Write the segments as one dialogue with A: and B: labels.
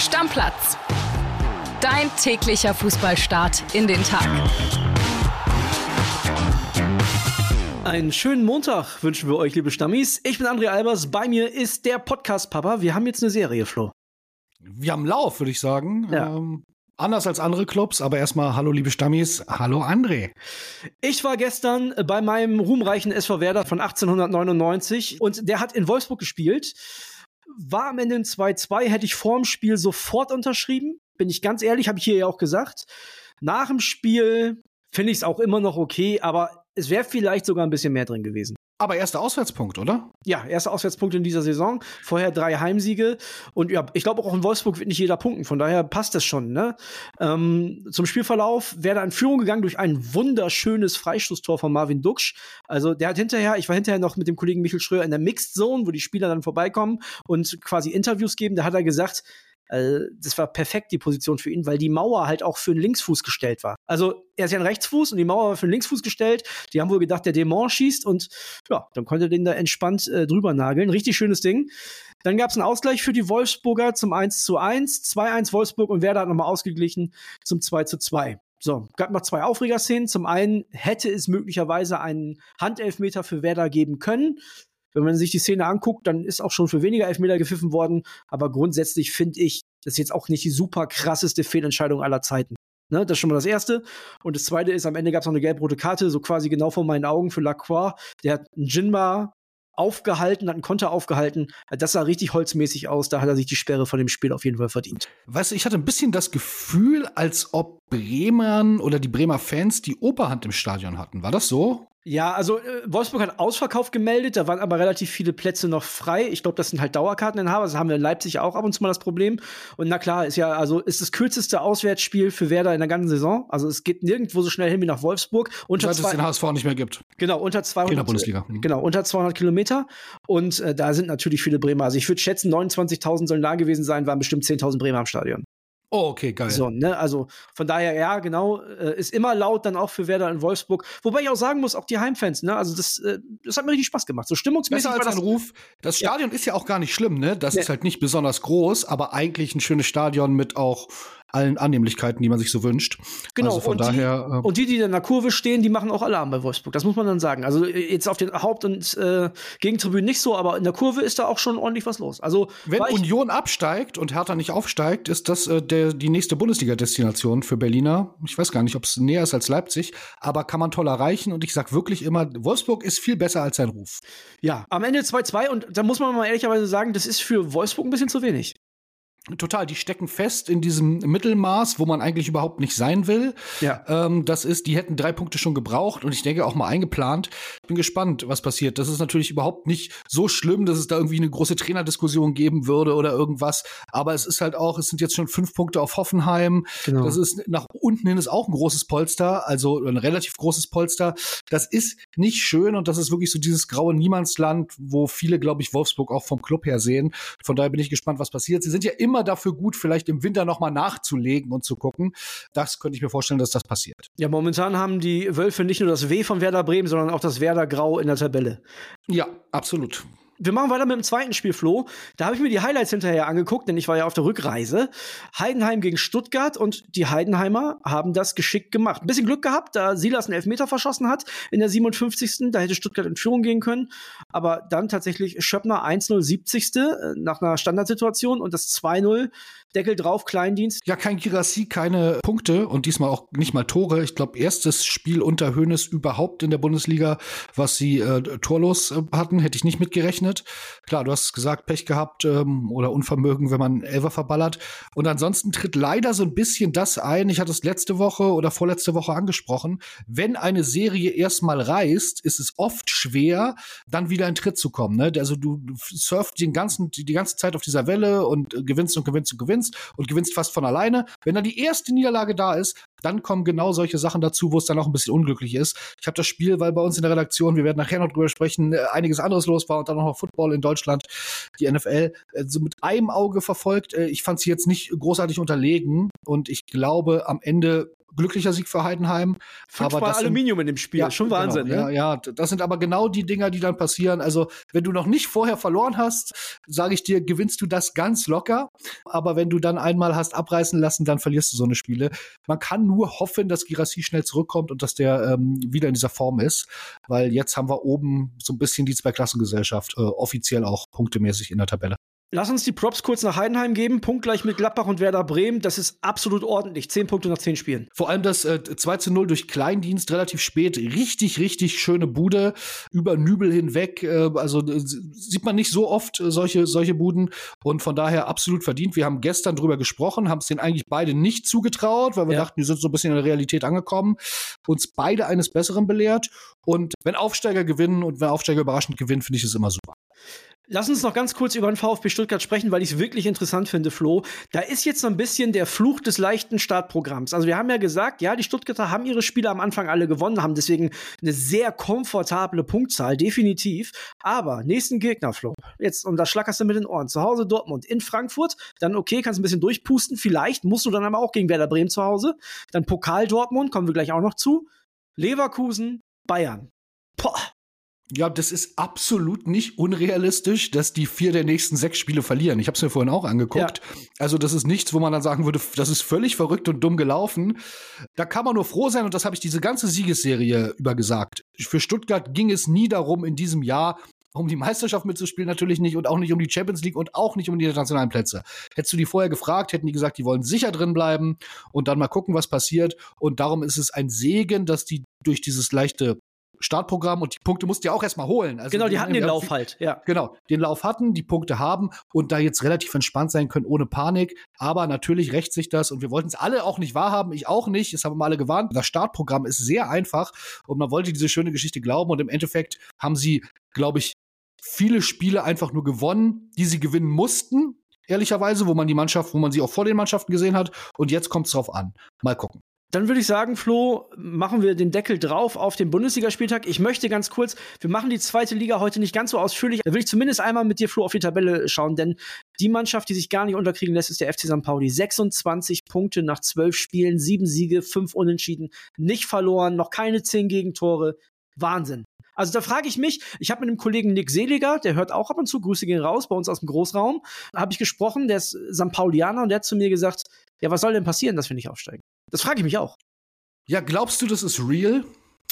A: Stammplatz. Dein täglicher Fußballstart in den Tag.
B: Einen schönen Montag wünschen wir euch, liebe Stammis. Ich bin André Albers, bei mir ist der Podcast-Papa. Wir haben jetzt eine Serie, Flo.
C: Wir haben Lauf, würde ich sagen.
B: Ja.
C: Ähm, anders als andere Clubs, aber erstmal hallo liebe Stammis, hallo André.
B: Ich war gestern bei meinem ruhmreichen SV Werder von 1899 und der hat in Wolfsburg gespielt. War am Ende ein 2-2, hätte ich vorm Spiel sofort unterschrieben. Bin ich ganz ehrlich, habe ich hier ja auch gesagt. Nach dem Spiel finde ich es auch immer noch okay, aber es wäre vielleicht sogar ein bisschen mehr drin gewesen.
C: Aber erster Auswärtspunkt, oder?
B: Ja, erster Auswärtspunkt in dieser Saison. Vorher drei Heimsiege. Und ja, ich glaube auch in Wolfsburg wird nicht jeder punkten. Von daher passt das schon. Ne? Ähm, zum Spielverlauf wäre da in Führung gegangen durch ein wunderschönes Freistoßtor von Marvin Duksch. Also der hat hinterher, ich war hinterher noch mit dem Kollegen Michel Schröer in der Mixed Zone, wo die Spieler dann vorbeikommen und quasi Interviews geben. Da hat er gesagt, äh, das war perfekt die Position für ihn, weil die Mauer halt auch für einen Linksfuß gestellt war. Also er ist ja ein Rechtsfuß und die Mauer war für einen Linksfuß gestellt. Die haben wohl gedacht, der Dämon schießt und ja, dann konnte er den da entspannt äh, drüber nageln. Richtig schönes Ding. Dann gab es einen Ausgleich für die Wolfsburger zum 1 zu 1. 2-1 Wolfsburg und Werder hat nochmal ausgeglichen zum 2 zu 2. So, gab noch zwei Aufregerszenen. Zum einen hätte es möglicherweise einen Handelfmeter für Werder geben können. Wenn man sich die Szene anguckt, dann ist auch schon für weniger Elfmeter gepfiffen worden. Aber grundsätzlich finde ich, das ist jetzt auch nicht die super krasseste Fehlentscheidung aller Zeiten. Ne, das ist schon mal das Erste. Und das Zweite ist, am Ende gab es noch eine gelb-rote Karte, so quasi genau vor meinen Augen für Lacroix. Der hat einen Jinma aufgehalten, hat einen Konter aufgehalten. Das sah richtig holzmäßig aus. Da hat er sich die Sperre von dem Spiel auf jeden Fall verdient.
C: Weißt du, ich hatte ein bisschen das Gefühl, als ob Bremern oder die Bremer Fans die Oberhand im Stadion hatten. War das so?
B: Ja, also äh, Wolfsburg hat Ausverkauf gemeldet, da waren aber relativ viele Plätze noch frei. Ich glaube, das sind halt Dauerkarteninhaber, das haben wir in Leipzig auch ab und zu mal das Problem. Und na klar, ist ja, also ist das kürzeste Auswärtsspiel für Werder in der ganzen Saison. Also es geht nirgendwo so schnell hin wie nach Wolfsburg. Unter
C: Seit es den HSV nicht mehr gibt.
B: genau, unter 200.
C: In der Bundesliga. Mhm.
B: Genau, unter 200 Kilometer. Und äh, da sind natürlich viele Bremer. Also ich würde schätzen, 29.000 sollen da gewesen sein, waren bestimmt 10.000 Bremer am Stadion.
C: Oh, okay, geil.
B: So, ne, also von daher, ja, genau, äh, ist immer laut dann auch für Werder in Wolfsburg. Wobei ich auch sagen muss, auch die Heimfans, ne, also das, äh, das hat mir richtig Spaß gemacht. So stimmungsmäßig
C: Besser
B: war
C: als
B: das.
C: ein Ruf. Das Stadion ist ja auch gar nicht schlimm, ne? Das
B: Nee.
C: ist halt nicht besonders groß, aber eigentlich ein schönes Stadion mit auch allen Annehmlichkeiten, die man sich so wünscht.
B: Genau,
C: Also von
B: und
C: daher.
B: Die,
C: äh,
B: und die, die in der Kurve stehen, die machen auch Alarm bei Wolfsburg. Das muss man dann sagen. Also äh, jetzt auf den Haupt- und äh, Gegentribünen nicht so, aber in der Kurve ist da auch schon ordentlich was los. Also
C: Wenn Union absteigt und Hertha nicht aufsteigt, ist das äh, der, die nächste Bundesliga-Destination für Berliner. Ich weiß gar nicht, ob es näher ist als Leipzig, aber kann man toll erreichen. Und ich sag wirklich immer, Wolfsburg ist viel besser als sein Ruf.
B: ja, am Ende 2-2 und da muss man mal ehrlicherweise sagen, das ist für Wolfsburg ein bisschen zu wenig.
C: Total, die stecken fest in diesem Mittelmaß, wo man eigentlich überhaupt nicht sein will.
B: Ja.
C: Ähm, das ist, die hätten drei Punkte schon gebraucht und ich denke auch mal eingeplant. Bin gespannt, was passiert. Das ist natürlich überhaupt nicht so schlimm, dass es da irgendwie eine große Trainerdiskussion geben würde oder irgendwas. Aber es ist halt auch, es sind jetzt schon fünf Punkte auf Hoffenheim.
B: Genau.
C: Das ist nach unten hin ist auch ein großes Polster, also ein relativ großes Polster. Das ist nicht schön und das ist wirklich so dieses graue Niemandsland, wo viele, glaube ich, Wolfsburg auch vom Club her sehen. Von daher bin ich gespannt, was passiert. Sie sind ja immer dafür gut, vielleicht im Winter noch mal nachzulegen und zu gucken. Das könnte ich mir vorstellen, dass das passiert.
B: Ja, momentan haben die Wölfe nicht nur das W von Werder Bremen, sondern auch das Werder Grau in der Tabelle.
C: Ja, absolut.
B: Wir machen weiter mit dem zweiten Spiel, Flo. Da habe ich mir die Highlights hinterher angeguckt, denn ich war ja auf der Rückreise. Heidenheim gegen Stuttgart und die Heidenheimer haben das geschickt gemacht. Ein bisschen Glück gehabt, da Silas einen Elfmeter verschossen hat in der 57. Da hätte Stuttgart in Führung gehen können. Aber dann tatsächlich Schöppner 1-0 70. äh, nach einer Standardsituation und das 2-0 Deckel drauf, Kleindienst.
C: Ja, kein Girassi, keine Punkte und diesmal auch nicht mal Tore. Ich glaube, erstes Spiel unter Hönes überhaupt in der Bundesliga, was sie äh, torlos äh, hatten, hätte ich nicht mitgerechnet. Klar, du hast gesagt, Pech gehabt ähm, oder Unvermögen, wenn man Elfer verballert. Und ansonsten tritt leider so ein bisschen das ein. Ich hatte es letzte Woche oder vorletzte Woche angesprochen. Wenn eine Serie erstmal reißt, ist es oft schwer, dann wieder in Tritt zu kommen. Ne? Also du, surfst den ganzen, die, die ganze Zeit auf dieser Welle und äh, gewinnst und gewinnst und gewinnst und gewinnst fast von alleine. Wenn dann die erste Niederlage da ist, dann kommen genau solche Sachen dazu, wo es dann auch ein bisschen unglücklich ist. Ich habe das Spiel, weil bei uns in der Redaktion, wir werden nachher noch drüber sprechen, äh, einiges anderes los war und dann noch Football in Deutschland, die NFL, äh, so mit einem Auge verfolgt. Äh, ich fand sie jetzt nicht großartig unterlegen und ich glaube, am Ende glücklicher Sieg für Heidenheim.
B: Fünfmal aber Aluminium sind, in dem Spiel,
C: ja,
B: schon genau, Wahnsinn.
C: Genau,
B: ne?
C: ja, ja, das sind aber genau die Dinger, die dann passieren. Also, wenn du noch nicht vorher verloren hast, sage ich dir, gewinnst du das ganz locker. Aber wenn du dann einmal hast abreißen lassen, dann verlierst du so eine Spiele. Man kann nur hoffen, dass Girassi schnell zurückkommt und dass der ähm, wieder in dieser Form ist, weil jetzt haben wir oben so ein bisschen die Zweiklassengesellschaft, äh, offiziell auch punktemäßig in der Tabelle.
B: Lass uns die Props kurz nach Heidenheim geben. Punktgleich mit Gladbach und Werder Bremen. Das ist absolut ordentlich. Zehn Punkte nach zehn Spielen.
C: Vor allem das äh, 2 zu 0 durch Kleindienst relativ spät. Richtig, richtig schöne Bude. Über Nübel hinweg. Äh, also äh, sieht man nicht so oft äh, solche, solche Buden. Und von daher absolut verdient. Wir haben gestern drüber gesprochen, haben es denen eigentlich beide nicht zugetraut, weil wir ja. dachten, die sind so ein bisschen in der Realität angekommen. Uns beide eines Besseren belehrt. Und wenn Aufsteiger gewinnen und wenn Aufsteiger überraschend gewinnen, finde ich es immer super.
B: Lass uns noch ganz kurz über den VfB Stuttgart sprechen, weil ich es wirklich interessant finde, Flo. Da ist jetzt so ein bisschen der Fluch des leichten Startprogramms. Also wir haben ja gesagt, ja, die Stuttgarter haben ihre Spiele am Anfang alle gewonnen, haben deswegen eine sehr komfortable Punktzahl, definitiv. Aber nächsten Gegner, Flo. Jetzt, und da schlackerst du mit den Ohren. Zu Hause Dortmund, in Frankfurt, dann okay, kannst ein bisschen durchpusten. Vielleicht musst du dann aber auch gegen Werder Bremen zu Hause. Dann Pokal Dortmund, kommen wir gleich auch noch zu. Leverkusen, Bayern. Boah,
C: ja, das ist absolut nicht unrealistisch, dass die vier der nächsten sechs Spiele verlieren. Ich habe es mir vorhin auch angeguckt. Ja. Also das ist nichts, wo man dann sagen würde, das ist völlig verrückt und dumm gelaufen. Da kann man nur froh sein und das habe ich diese ganze Siegesserie über gesagt. Für Stuttgart ging es nie darum, in diesem Jahr um die Meisterschaft mitzuspielen natürlich nicht und auch nicht um die Champions League und auch nicht um die internationalen Plätze. Hättest du die vorher gefragt, hätten die gesagt, die wollen sicher drin bleiben und dann mal gucken, was passiert. Und darum ist es ein Segen, dass die durch dieses leichte Startprogramm und die Punkte musst du ja auch erstmal holen.
B: Also genau, die, die hatten den Lauf halt, ja.
C: Genau, den Lauf hatten, die Punkte haben und da jetzt relativ entspannt sein können, ohne Panik. Aber natürlich rächt sich das und wir wollten es alle auch nicht wahrhaben, ich auch nicht, das haben wir alle gewarnt. Das Startprogramm ist sehr einfach und man wollte diese schöne Geschichte glauben und im Endeffekt haben sie, glaube ich, viele Spiele einfach nur gewonnen, die sie gewinnen mussten, ehrlicherweise, wo man die Mannschaft, wo man sie auch vor den Mannschaften gesehen hat. Und jetzt kommt es drauf an. Mal gucken.
B: Dann würde ich sagen, Flo, machen wir den Deckel drauf auf den Bundesligaspieltag. Ich möchte ganz kurz, wir machen die zweite Liga heute nicht ganz so ausführlich. Da will ich zumindest einmal mit dir, Flo, auf die Tabelle schauen, denn die Mannschaft, die sich gar nicht unterkriegen lässt, ist der FC St. Pauli. 26 Punkte nach 12 Spielen, 7 Siege, 5 Unentschieden, nicht verloren, noch keine 10 Gegentore. Wahnsinn. Also da frage ich mich, ich habe mit einem Kollegen Nick Seliger, der hört auch ab und zu, Grüße gehen raus, bei uns aus dem Großraum, habe ich gesprochen, der ist St. Paulianer und der hat zu mir gesagt, ja, was soll denn passieren, dass wir nicht aufsteigen? Das frage ich mich auch.
C: Ja, glaubst du, das ist real?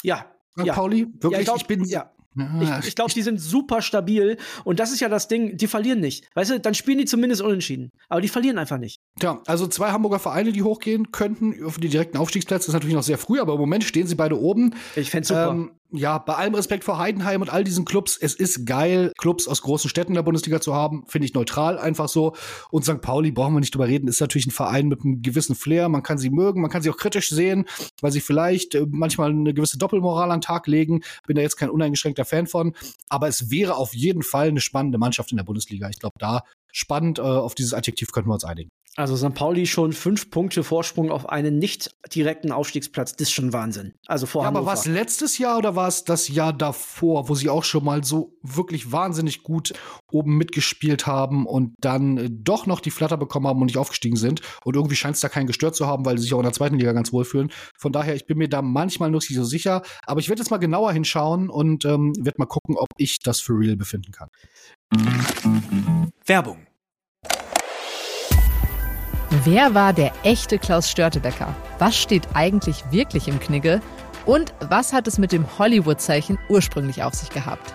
B: Ja.
C: ja. Pauli? Wirklich?
B: Ja, ich, glaub, ich bin. Ja. Ich, ich glaube, die sind super stabil. Und das ist ja das Ding, die verlieren nicht. Weißt du, dann spielen die zumindest unentschieden. Aber die verlieren einfach nicht.
C: Tja, also zwei Hamburger Vereine, die hochgehen könnten auf die direkten Aufstiegsplätze. Das ist natürlich noch sehr früh, aber im Moment stehen sie beide oben.
B: Ich fände super.
C: Ähm, ja, bei allem Respekt vor Heidenheim und all diesen Clubs, es ist geil, Clubs aus großen Städten der Bundesliga zu haben, finde ich neutral einfach so. Und St. Pauli, brauchen wir nicht drüber reden, ist natürlich ein Verein mit einem gewissen Flair. Man kann sie mögen, man kann sie auch kritisch sehen, weil sie vielleicht äh, manchmal eine gewisse Doppelmoral an den Tag legen. Bin da jetzt kein uneingeschränkter Fan von. Aber es wäre auf jeden Fall eine spannende Mannschaft in der Bundesliga. Ich glaube, da spannend, äh, auf dieses Adjektiv könnten wir uns einigen.
B: Also St. Pauli schon fünf Punkte Vorsprung auf einen nicht direkten Aufstiegsplatz. Das ist schon Wahnsinn. Also vor ja,
C: Aber war es letztes Jahr oder war es das Jahr davor, wo sie auch schon mal so wirklich wahnsinnig gut oben mitgespielt haben und dann äh, doch noch die Flatter bekommen haben und nicht aufgestiegen sind? Und irgendwie scheint es da keinen gestört zu haben, weil sie sich auch in der zweiten Liga ganz wohl fühlen. Von daher, ich bin mir da manchmal noch nicht so sicher. Aber ich werde jetzt mal genauer hinschauen und ähm, werde mal gucken, ob ich das für real befinden kann.
A: Werbung Wer war der echte Klaus Störtebecker? Was steht eigentlich wirklich im Knigge? Und was hat es mit dem Hollywood-Zeichen ursprünglich auf sich gehabt?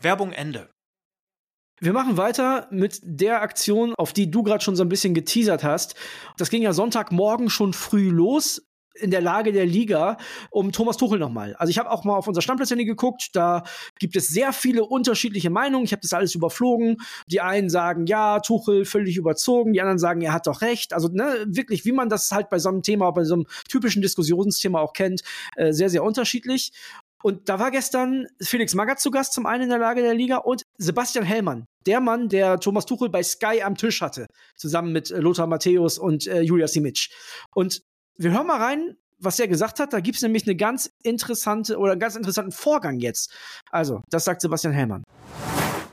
B: Werbung Ende. Wir machen weiter mit der Aktion, auf die du gerade schon so ein bisschen geteasert hast. Das ging ja Sonntagmorgen schon früh los in der Lage der Liga um Thomas Tuchel nochmal. Also ich habe auch mal auf unser Stammplätzchen geguckt, da gibt es sehr viele unterschiedliche Meinungen. Ich habe das alles überflogen. Die einen sagen, ja, Tuchel völlig überzogen, die anderen sagen, er hat doch recht. Also ne, wirklich, wie man das halt bei so einem Thema, bei so einem typischen Diskussionsthema auch kennt, äh, sehr, sehr unterschiedlich. Und da war gestern Felix Magath zu Gast, zum einen in der Lage der Liga, und Sebastian Hellmann, der Mann, der Thomas Tuchel bei Sky am Tisch hatte, zusammen mit äh, Lothar Matthäus und äh, Julia Simic. Und wir hören mal rein, was er gesagt hat. Da gibt es nämlich eine ganz interessante oder einen ganz interessanten Vorgang jetzt. Also, das sagt Sebastian Hellmann.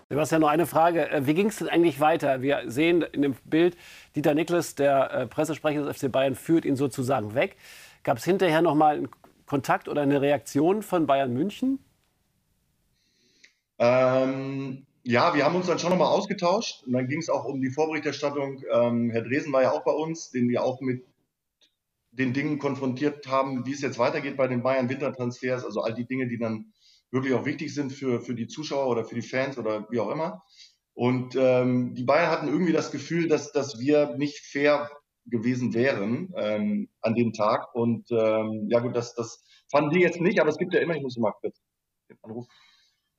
D: Sebastian, noch eine Frage. Äh, wie ging es denn eigentlich weiter? Wir sehen in dem Bild, Dieter Niklas, der äh, Pressesprecher des FC Bayern, führt ihn sozusagen weg. Gab es hinterher noch mal Kontakt oder eine Reaktion von Bayern München?
E: Ähm, ja, wir haben uns dann schon nochmal ausgetauscht. Und dann ging es auch um die Vorberichterstattung. Ähm, Herr Dresen war ja auch bei uns, den wir auch mit den Dingen konfrontiert haben, wie es jetzt weitergeht bei den Bayern Wintertransfers, also all die Dinge, die dann wirklich auch wichtig sind für, für die Zuschauer oder für die Fans oder wie auch immer. Und ähm, die Bayern hatten irgendwie das Gefühl, dass, dass wir nicht fair gewesen wären ähm, an dem Tag. Und ähm, ja gut, das, das fanden die jetzt nicht, aber es gibt ja immer, ich muss mal kurz den Anruf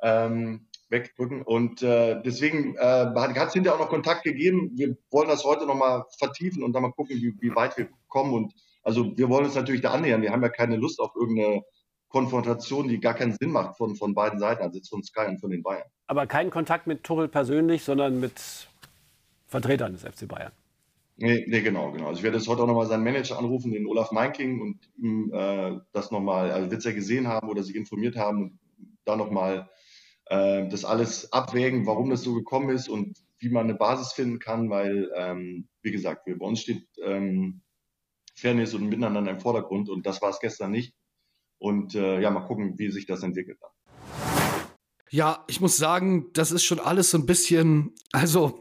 E: ähm, wegdrücken. Und äh, deswegen äh, hat es hinterher auch noch Kontakt gegeben. Wir wollen das heute nochmal vertiefen und dann mal gucken, wie, wie weit wir kommen. Und also wir wollen uns natürlich da annähern. Wir haben ja keine Lust auf irgendeine Konfrontation, die gar keinen Sinn macht von, von beiden Seiten, also von Sky und von den Bayern.
D: Aber keinen Kontakt mit Tuchel persönlich, sondern mit Vertretern des FC Bayern.
E: Nee, nee, genau, genau. Also ich werde jetzt heute auch nochmal seinen Manager anrufen, den Olaf Meinking, und ihm äh, das nochmal, also wird es ja gesehen haben oder sich informiert haben da nochmal äh, das alles abwägen, warum das so gekommen ist und wie man eine Basis finden kann, weil, ähm, wie gesagt, wir, bei uns steht ähm, Fairness und Miteinander im Vordergrund und das war es gestern nicht. Und äh, ja, mal gucken, wie sich das entwickelt dann.
C: Ja, ich muss sagen, das ist schon alles so ein bisschen, also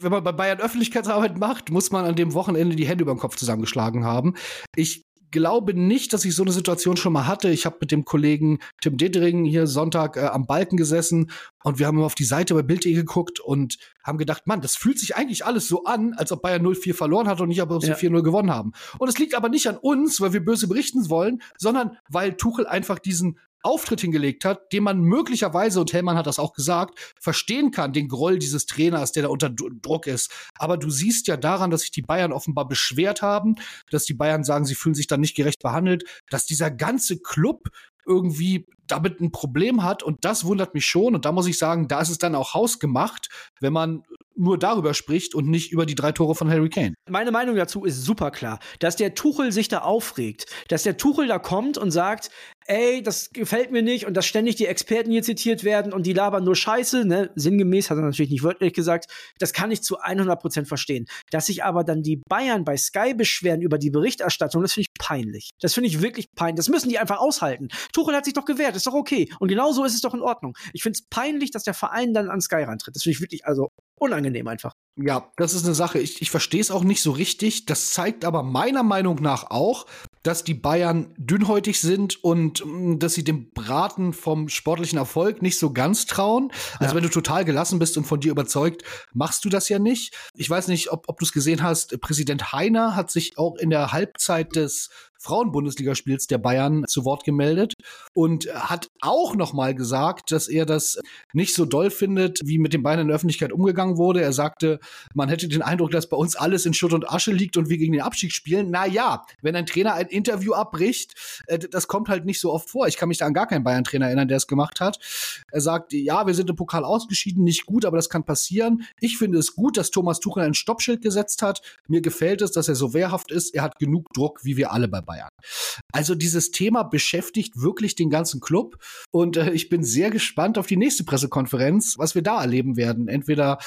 C: wenn man bei Bayern Öffentlichkeitsarbeit macht, muss man an dem Wochenende die Hände über den Kopf zusammengeschlagen haben. Ich glaube nicht, dass ich so eine Situation schon mal hatte. Ich habe mit dem Kollegen Tim Dedring hier Sonntag äh, am Balken gesessen und wir haben auf die Seite bei Bild.de geguckt und haben gedacht, Mann, das fühlt sich eigentlich alles so an, als ob Bayern 0-4 verloren hat und nicht, ob sie ja. 4-0 gewonnen haben. Und es liegt aber nicht an uns, weil wir böse berichten wollen, sondern weil Tuchel einfach diesen Auftritt hingelegt hat, den man möglicherweise, und Hellmann hat das auch gesagt, verstehen kann, den Groll dieses Trainers, der da unter Druck ist. Aber du siehst ja daran, dass sich die Bayern offenbar beschwert haben, dass die Bayern sagen, sie fühlen sich dann nicht gerecht behandelt, dass dieser ganze Club irgendwie damit ein Problem hat und das wundert mich schon und da muss ich sagen, da ist es dann auch hausgemacht, wenn man nur darüber spricht und nicht über die drei Tore von Harry Kane.
B: Meine Meinung dazu ist super klar, dass der Tuchel sich da aufregt, dass der Tuchel da kommt und sagt, ey, das gefällt mir nicht und dass ständig die Experten hier zitiert werden und die labern nur Scheiße, ne? Sinngemäß hat er natürlich nicht wörtlich gesagt. Das kann ich zu 100 Prozent verstehen. Dass sich aber dann die Bayern bei Sky beschweren über die Berichterstattung, das finde ich peinlich. Das finde ich wirklich peinlich. Das müssen die einfach aushalten. Tuchel hat sich doch gewehrt, ist doch okay. Und genauso ist es doch in Ordnung. Ich finde es peinlich, dass der Verein dann an Sky rantritt. Das finde ich wirklich, also unangenehm einfach.
C: Ja, das ist eine Sache. Ich, ich verstehe es auch nicht so richtig. Das zeigt aber meiner Meinung nach auch, dass die Bayern dünnhäutig sind und mm, dass sie dem Braten vom sportlichen Erfolg nicht so ganz trauen. Also ja. wenn du total gelassen bist und von dir überzeugt, machst du das ja nicht. Ich weiß nicht, ob, ob du es gesehen hast. Präsident Heiner hat sich auch in der Halbzeit des Frauenbundesligaspiels der Bayern zu Wort gemeldet und hat auch noch mal gesagt, dass er das nicht so doll findet, wie mit den Bayern in der Öffentlichkeit umgegangen wurde. Er sagte, man hätte den Eindruck, dass bei uns alles in Schutt und Asche liegt und wir gegen den Abstieg spielen. Na ja, wenn ein Trainer ein Interview abbricht, äh, das kommt halt nicht so oft vor. Ich kann mich da an gar keinen Bayern-Trainer erinnern, der es gemacht hat. Er sagt, ja, wir sind im Pokal ausgeschieden, nicht gut, aber das kann passieren. Ich finde es gut, dass Thomas Tuchel ein Stoppschild gesetzt hat. Mir gefällt es, dass er so wehrhaft ist. Er hat genug Druck, wie wir alle bei Bayern. Also dieses Thema beschäftigt wirklich den ganzen Club und äh, ich bin sehr gespannt auf die nächste Pressekonferenz, was wir da erleben werden. Entweder,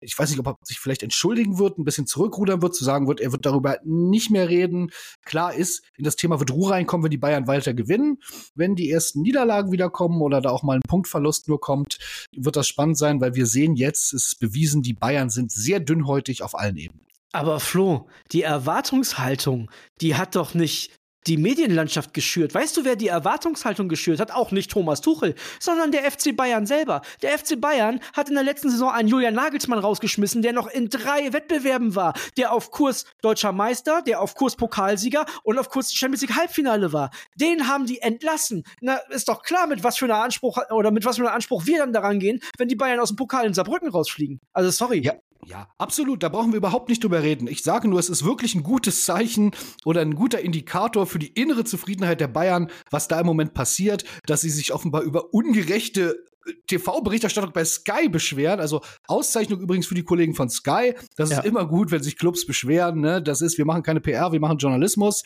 C: ich weiß nicht, ob er sich vielleicht entschuldigen wird, ein bisschen zurückrudern wird, zu sagen wird, er wird darüber nicht mehr reden. Klar ist, in das Thema wird Ruhe reinkommen, wenn die Bayern weiter gewinnen. Wenn die ersten Niederlagen wieder kommen oder da auch mal ein Punktverlust nur kommt, wird das spannend sein, weil wir sehen jetzt, es ist bewiesen, die Bayern sind sehr dünnhäutig auf allen Ebenen.
B: Aber Flo, die Erwartungshaltung, die hat doch nicht die Medienlandschaft geschürt? Weißt du, wer die Erwartungshaltung geschürt hat? Auch nicht Thomas Tuchel, sondern der FC Bayern selber. Der FC Bayern hat in der letzten Saison einen Julian Nagelsmann rausgeschmissen, der noch in drei Wettbewerben war, der auf Kurs deutscher Meister, der auf Kurs Pokalsieger und auf Kurs Champions League Halbfinale war. Den haben die entlassen. Na, ist doch klar, mit was für einer Anspruch oder mit was für einem Anspruch wir dann daran gehen, wenn die Bayern aus dem Pokal in Saarbrücken rausfliegen. Also sorry.
C: Ja, ja, absolut. Da brauchen wir überhaupt nicht drüber reden. Ich sage nur, es ist wirklich ein gutes Zeichen oder ein guter Indikator für die innere Zufriedenheit der Bayern, was da im Moment passiert, dass sie sich offenbar über ungerechte äh, TV-Berichterstattung bei Sky beschweren. Also Auszeichnung übrigens für die Kollegen von Sky. Das ja. ist immer gut, wenn sich Clubs beschweren. Ne? Das ist, wir machen keine PR, wir machen Journalismus.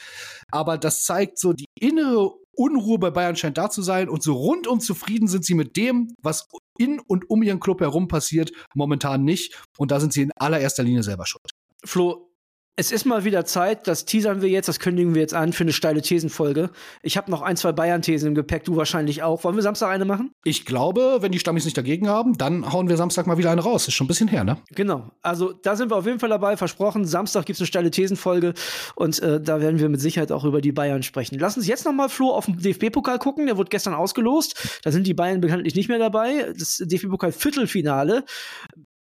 C: Aber das zeigt so die innere Unruhe bei Bayern scheint da zu sein und so rundum zufrieden sind sie mit dem, was in und um ihren Club herum passiert, momentan nicht. Und da sind sie in allererster Linie selber schuld.
B: Flo, es ist mal wieder Zeit, das teasern wir jetzt, das kündigen wir jetzt an für eine steile Thesenfolge. Ich habe noch ein, zwei Bayern-Thesen im Gepäck, du wahrscheinlich auch. Wollen wir Samstag eine machen?
C: Ich glaube, wenn die Stammis nicht dagegen haben, dann hauen wir Samstag mal wieder eine raus. Ist schon ein bisschen her, ne?
B: Genau. Also da sind wir auf jeden Fall dabei, versprochen. Samstag gibt es eine steile Thesenfolge und äh, da werden wir mit Sicherheit auch über die Bayern sprechen. Lass uns jetzt noch mal, Flo, auf den DFB-Pokal gucken. Der wurde gestern ausgelost. Da sind die Bayern bekanntlich nicht mehr dabei. Das DFB-Pokal-Viertelfinale.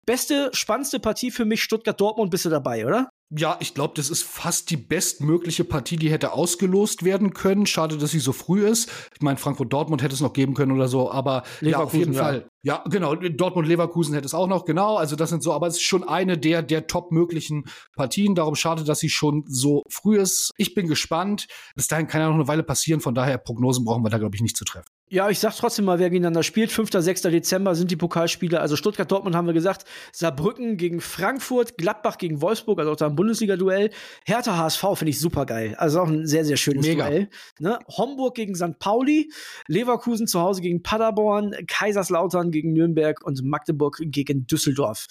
B: Beste, spannendste Partie für mich, Stuttgart-Dortmund, bist du dabei, oder?
C: Ja, ich glaube, das ist fast die bestmögliche Partie, die hätte ausgelost werden können. Schade, dass sie so früh ist. Ich meine, Frankfurt-Dortmund hätte es noch geben können oder so, aber ja, auf jeden ja. Fall. Ja, genau. Dortmund-Leverkusen hätte es auch noch, genau. Also das sind so, aber es ist schon eine der, der top möglichen Partien. Darum schade, dass sie schon so früh ist. Ich bin gespannt. Bis dahin kann ja noch eine Weile passieren. Von daher, Prognosen brauchen wir da, glaube ich, nicht zu treffen.
B: Ja, ich sag trotzdem mal, wer gegeneinander spielt. 5. 6. Dezember sind die Pokalspiele. Also Stuttgart-Dortmund haben wir gesagt. Saarbrücken gegen Frankfurt, Gladbach gegen Wolfsburg, also auch da ein Bundesliga-Duell. Hertha HSV finde ich super geil. Also auch ein sehr, sehr schönes Mega. Duell. Ne? Homburg gegen St. Pauli, Leverkusen zu Hause gegen Paderborn, Kaiserslautern gegen Nürnberg und Magdeburg gegen Düsseldorf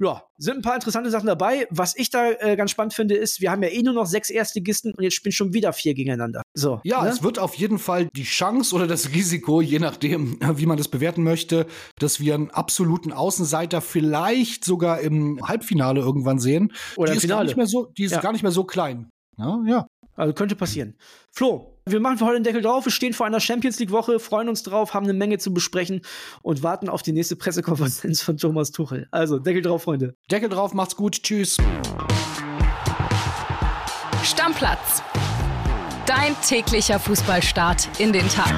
B: ja, sind ein paar interessante Sachen dabei. Was ich da äh, ganz spannend finde, ist, wir haben ja eh nur noch sechs Erstligisten und jetzt spielen schon wieder vier gegeneinander. So.
C: Ja, ne? es wird auf jeden Fall die Chance oder das Risiko, je nachdem, wie man das bewerten möchte, dass wir einen absoluten Außenseiter vielleicht sogar im Halbfinale irgendwann sehen.
B: Oder
C: die
B: im Finale.
C: Ist gar nicht mehr so, die ist ja. gar nicht mehr so klein. Ja, ja.
B: Also könnte passieren. Flo, wir machen für heute den Deckel drauf. Wir stehen vor einer Champions League Woche, freuen uns drauf, haben eine Menge zu besprechen und warten auf die nächste Pressekonferenz von Thomas Tuchel. Also Deckel drauf, Freunde.
C: Deckel drauf, macht's gut. Tschüss.
A: Stammplatz. Dein täglicher Fußballstart in den Tag.